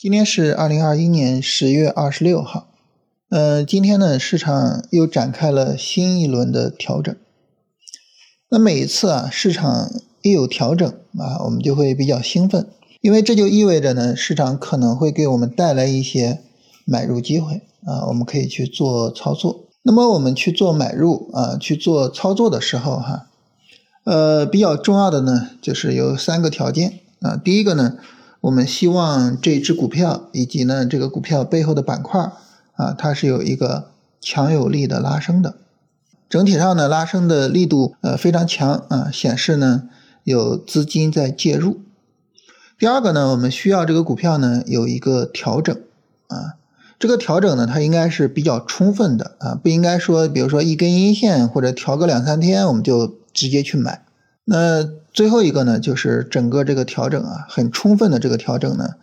今天是二零二一年十月二十六号，呃，今天呢，市场又展开了新一轮的调整。那每一次啊，市场一有调整啊，我们就会比较兴奋，因为这就意味着呢，市场可能会给我们带来一些买入机会啊，我们可以去做操作。那么我们去做买入啊，去做操作的时候哈，呃，比较重要的呢，就是有三个条件啊，第一个呢。我们希望这只股票以及呢这个股票背后的板块啊，它是有一个强有力的拉升的，整体上呢拉升的力度呃非常强啊，显示呢有资金在介入。第二个呢，我们需要这个股票呢有一个调整啊，这个调整呢它应该是比较充分的啊，不应该说比如说一根阴线或者调个两三天我们就直接去买。那最后一个呢，就是整个这个调整啊，很充分的这个调整呢，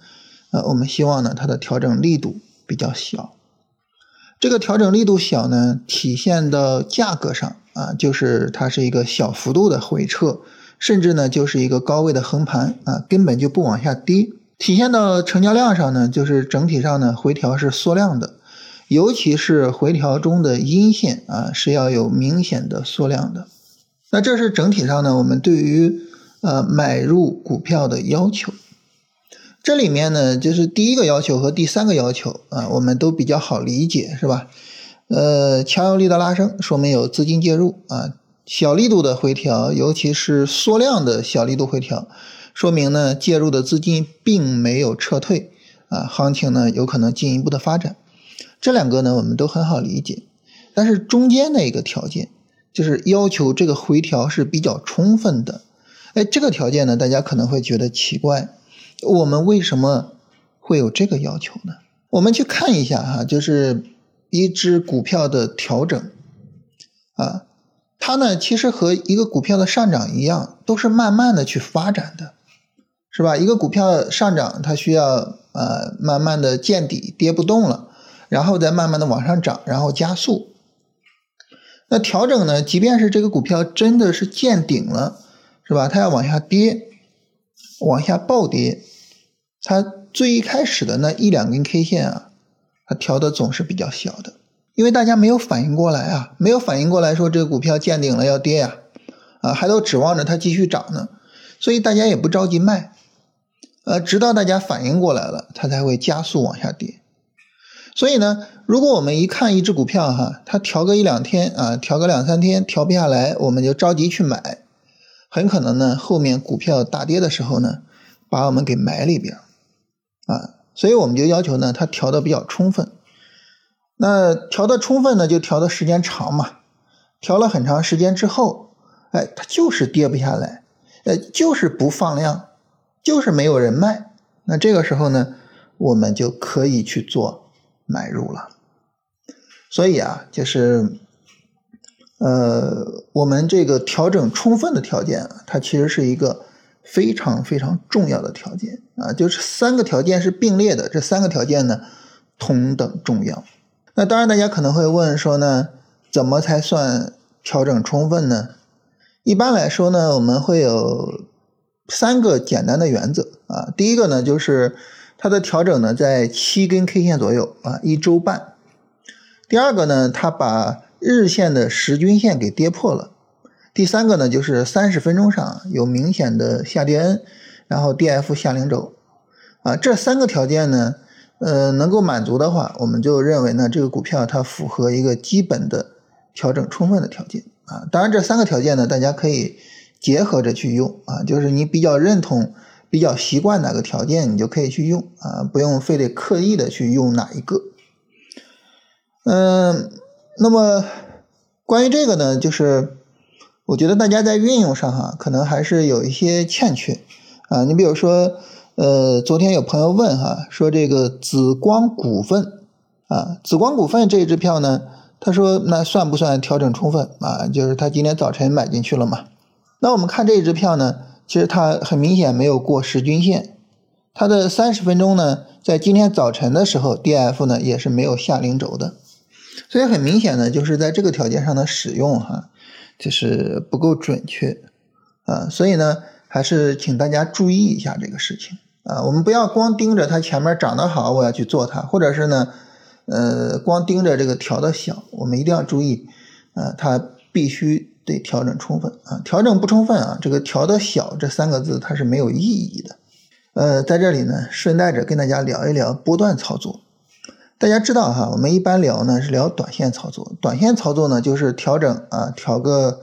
呃，我们希望呢，它的调整力度比较小。这个调整力度小呢，体现到价格上啊，就是它是一个小幅度的回撤，甚至呢，就是一个高位的横盘啊，根本就不往下跌。体现到成交量上呢，就是整体上呢，回调是缩量的，尤其是回调中的阴线啊，是要有明显的缩量的。那这是整体上呢，我们对于呃买入股票的要求。这里面呢，就是第一个要求和第三个要求啊，我们都比较好理解，是吧？呃，强有力的拉升，说明有资金介入啊；小力度的回调，尤其是缩量的小力度回调，说明呢介入的资金并没有撤退啊，行情呢有可能进一步的发展。这两个呢，我们都很好理解，但是中间的一个条件。就是要求这个回调是比较充分的，哎，这个条件呢，大家可能会觉得奇怪，我们为什么会有这个要求呢？我们去看一下哈，就是一只股票的调整，啊，它呢其实和一个股票的上涨一样，都是慢慢的去发展的，是吧？一个股票上涨，它需要呃慢慢的见底跌不动了，然后再慢慢的往上涨，然后加速。那调整呢？即便是这个股票真的是见顶了，是吧？它要往下跌，往下暴跌，它最一开始的那一两根 K 线啊，它调的总是比较小的，因为大家没有反应过来啊，没有反应过来说这个股票见顶了要跌呀，啊，还都指望着它继续涨呢，所以大家也不着急卖，呃，直到大家反应过来了，它才会加速往下跌。所以呢，如果我们一看一只股票哈，它调个一两天啊，调个两三天调不下来，我们就着急去买，很可能呢后面股票大跌的时候呢，把我们给埋里边啊。所以我们就要求呢，它调的比较充分。那调的充分呢，就调的时间长嘛。调了很长时间之后，哎，它就是跌不下来，呃，就是不放量，就是没有人卖。那这个时候呢，我们就可以去做。买入了，所以啊，就是，呃，我们这个调整充分的条件，它其实是一个非常非常重要的条件啊，就是三个条件是并列的，这三个条件呢同等重要。那当然，大家可能会问说呢，怎么才算调整充分呢？一般来说呢，我们会有三个简单的原则啊，第一个呢就是。它的调整呢，在七根 K 线左右啊，一周半。第二个呢，它把日线的十均线给跌破了。第三个呢，就是三十分钟上有明显的下跌 N，然后 D F 下零轴啊，这三个条件呢，呃，能够满足的话，我们就认为呢，这个股票它符合一个基本的调整充分的条件啊。当然，这三个条件呢，大家可以结合着去用啊，就是你比较认同。比较习惯哪个条件，你就可以去用啊，不用非得刻意的去用哪一个。嗯，那么关于这个呢，就是我觉得大家在运用上哈，可能还是有一些欠缺啊。你比如说，呃，昨天有朋友问哈，说这个紫光股份啊，紫光股份这一支票呢，他说那算不算调整充分啊？就是他今天早晨买进去了嘛？那我们看这一支票呢？其实它很明显没有过十均线，它的三十分钟呢，在今天早晨的时候，D F 呢也是没有下零轴的，所以很明显呢，就是在这个条件上的使用哈，就是不够准确。啊，所以呢，还是请大家注意一下这个事情。啊，我们不要光盯着它前面涨得好，我要去做它，或者是呢，呃，光盯着这个调的小，我们一定要注意，啊，它必须得调整充分啊，调整不充分啊，这个调的小这三个字它是没有意义的。呃，在这里呢，顺带着跟大家聊一聊波段操作。大家知道哈，我们一般聊呢是聊短线操作，短线操作呢就是调整啊，调个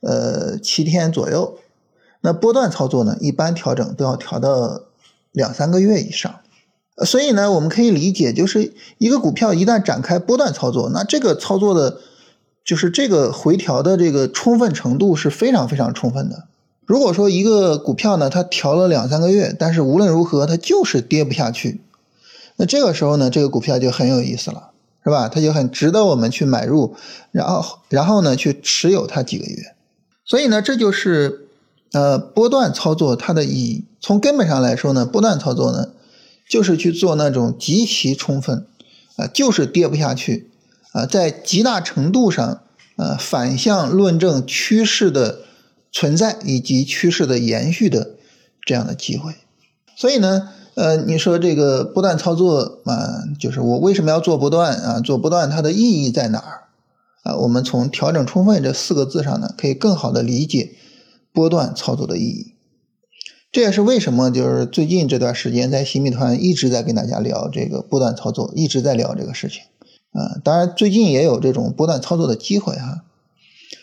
呃七天左右。那波段操作呢，一般调整都要调到。两三个月以上，所以呢，我们可以理解，就是一个股票一旦展开波段操作，那这个操作的，就是这个回调的这个充分程度是非常非常充分的。如果说一个股票呢，它调了两三个月，但是无论如何它就是跌不下去，那这个时候呢，这个股票就很有意思了，是吧？它就很值得我们去买入，然后然后呢去持有它几个月。所以呢，这就是。呃，波段操作它的意义，从根本上来说呢，波段操作呢，就是去做那种极其充分，啊，就是跌不下去，啊，在极大程度上，呃，反向论证趋势的存在以及趋势的延续的这样的机会。所以呢，呃，你说这个波段操作啊，就是我为什么要做波段啊？做波段它的意义在哪儿？啊，我们从调整充分这四个字上呢，可以更好的理解。波段操作的意义，这也是为什么就是最近这段时间在新米团一直在跟大家聊这个波段操作，一直在聊这个事情啊。当然最近也有这种波段操作的机会哈，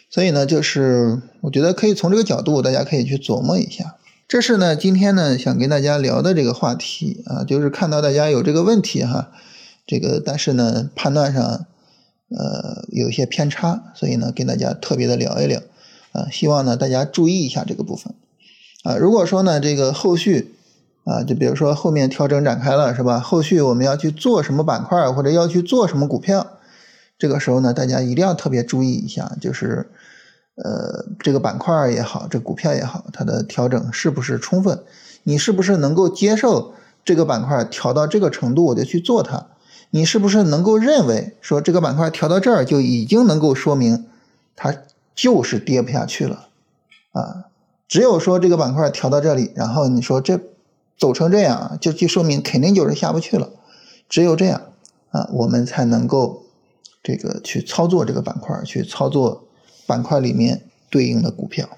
所以呢，就是我觉得可以从这个角度，大家可以去琢磨一下。这是呢今天呢想跟大家聊的这个话题啊，就是看到大家有这个问题哈，这个但是呢判断上呃有一些偏差，所以呢跟大家特别的聊一聊。啊，希望呢大家注意一下这个部分，啊，如果说呢这个后续，啊，就比如说后面调整展开了是吧？后续我们要去做什么板块或者要去做什么股票，这个时候呢大家一定要特别注意一下，就是呃这个板块也好，这股票也好，它的调整是不是充分？你是不是能够接受这个板块调到这个程度我就去做它？你是不是能够认为说这个板块调到这儿就已经能够说明它？就是跌不下去了，啊，只有说这个板块调到这里，然后你说这走成这样，就就说明肯定就是下不去了。只有这样啊，我们才能够这个去操作这个板块，去操作板块里面对应的股票。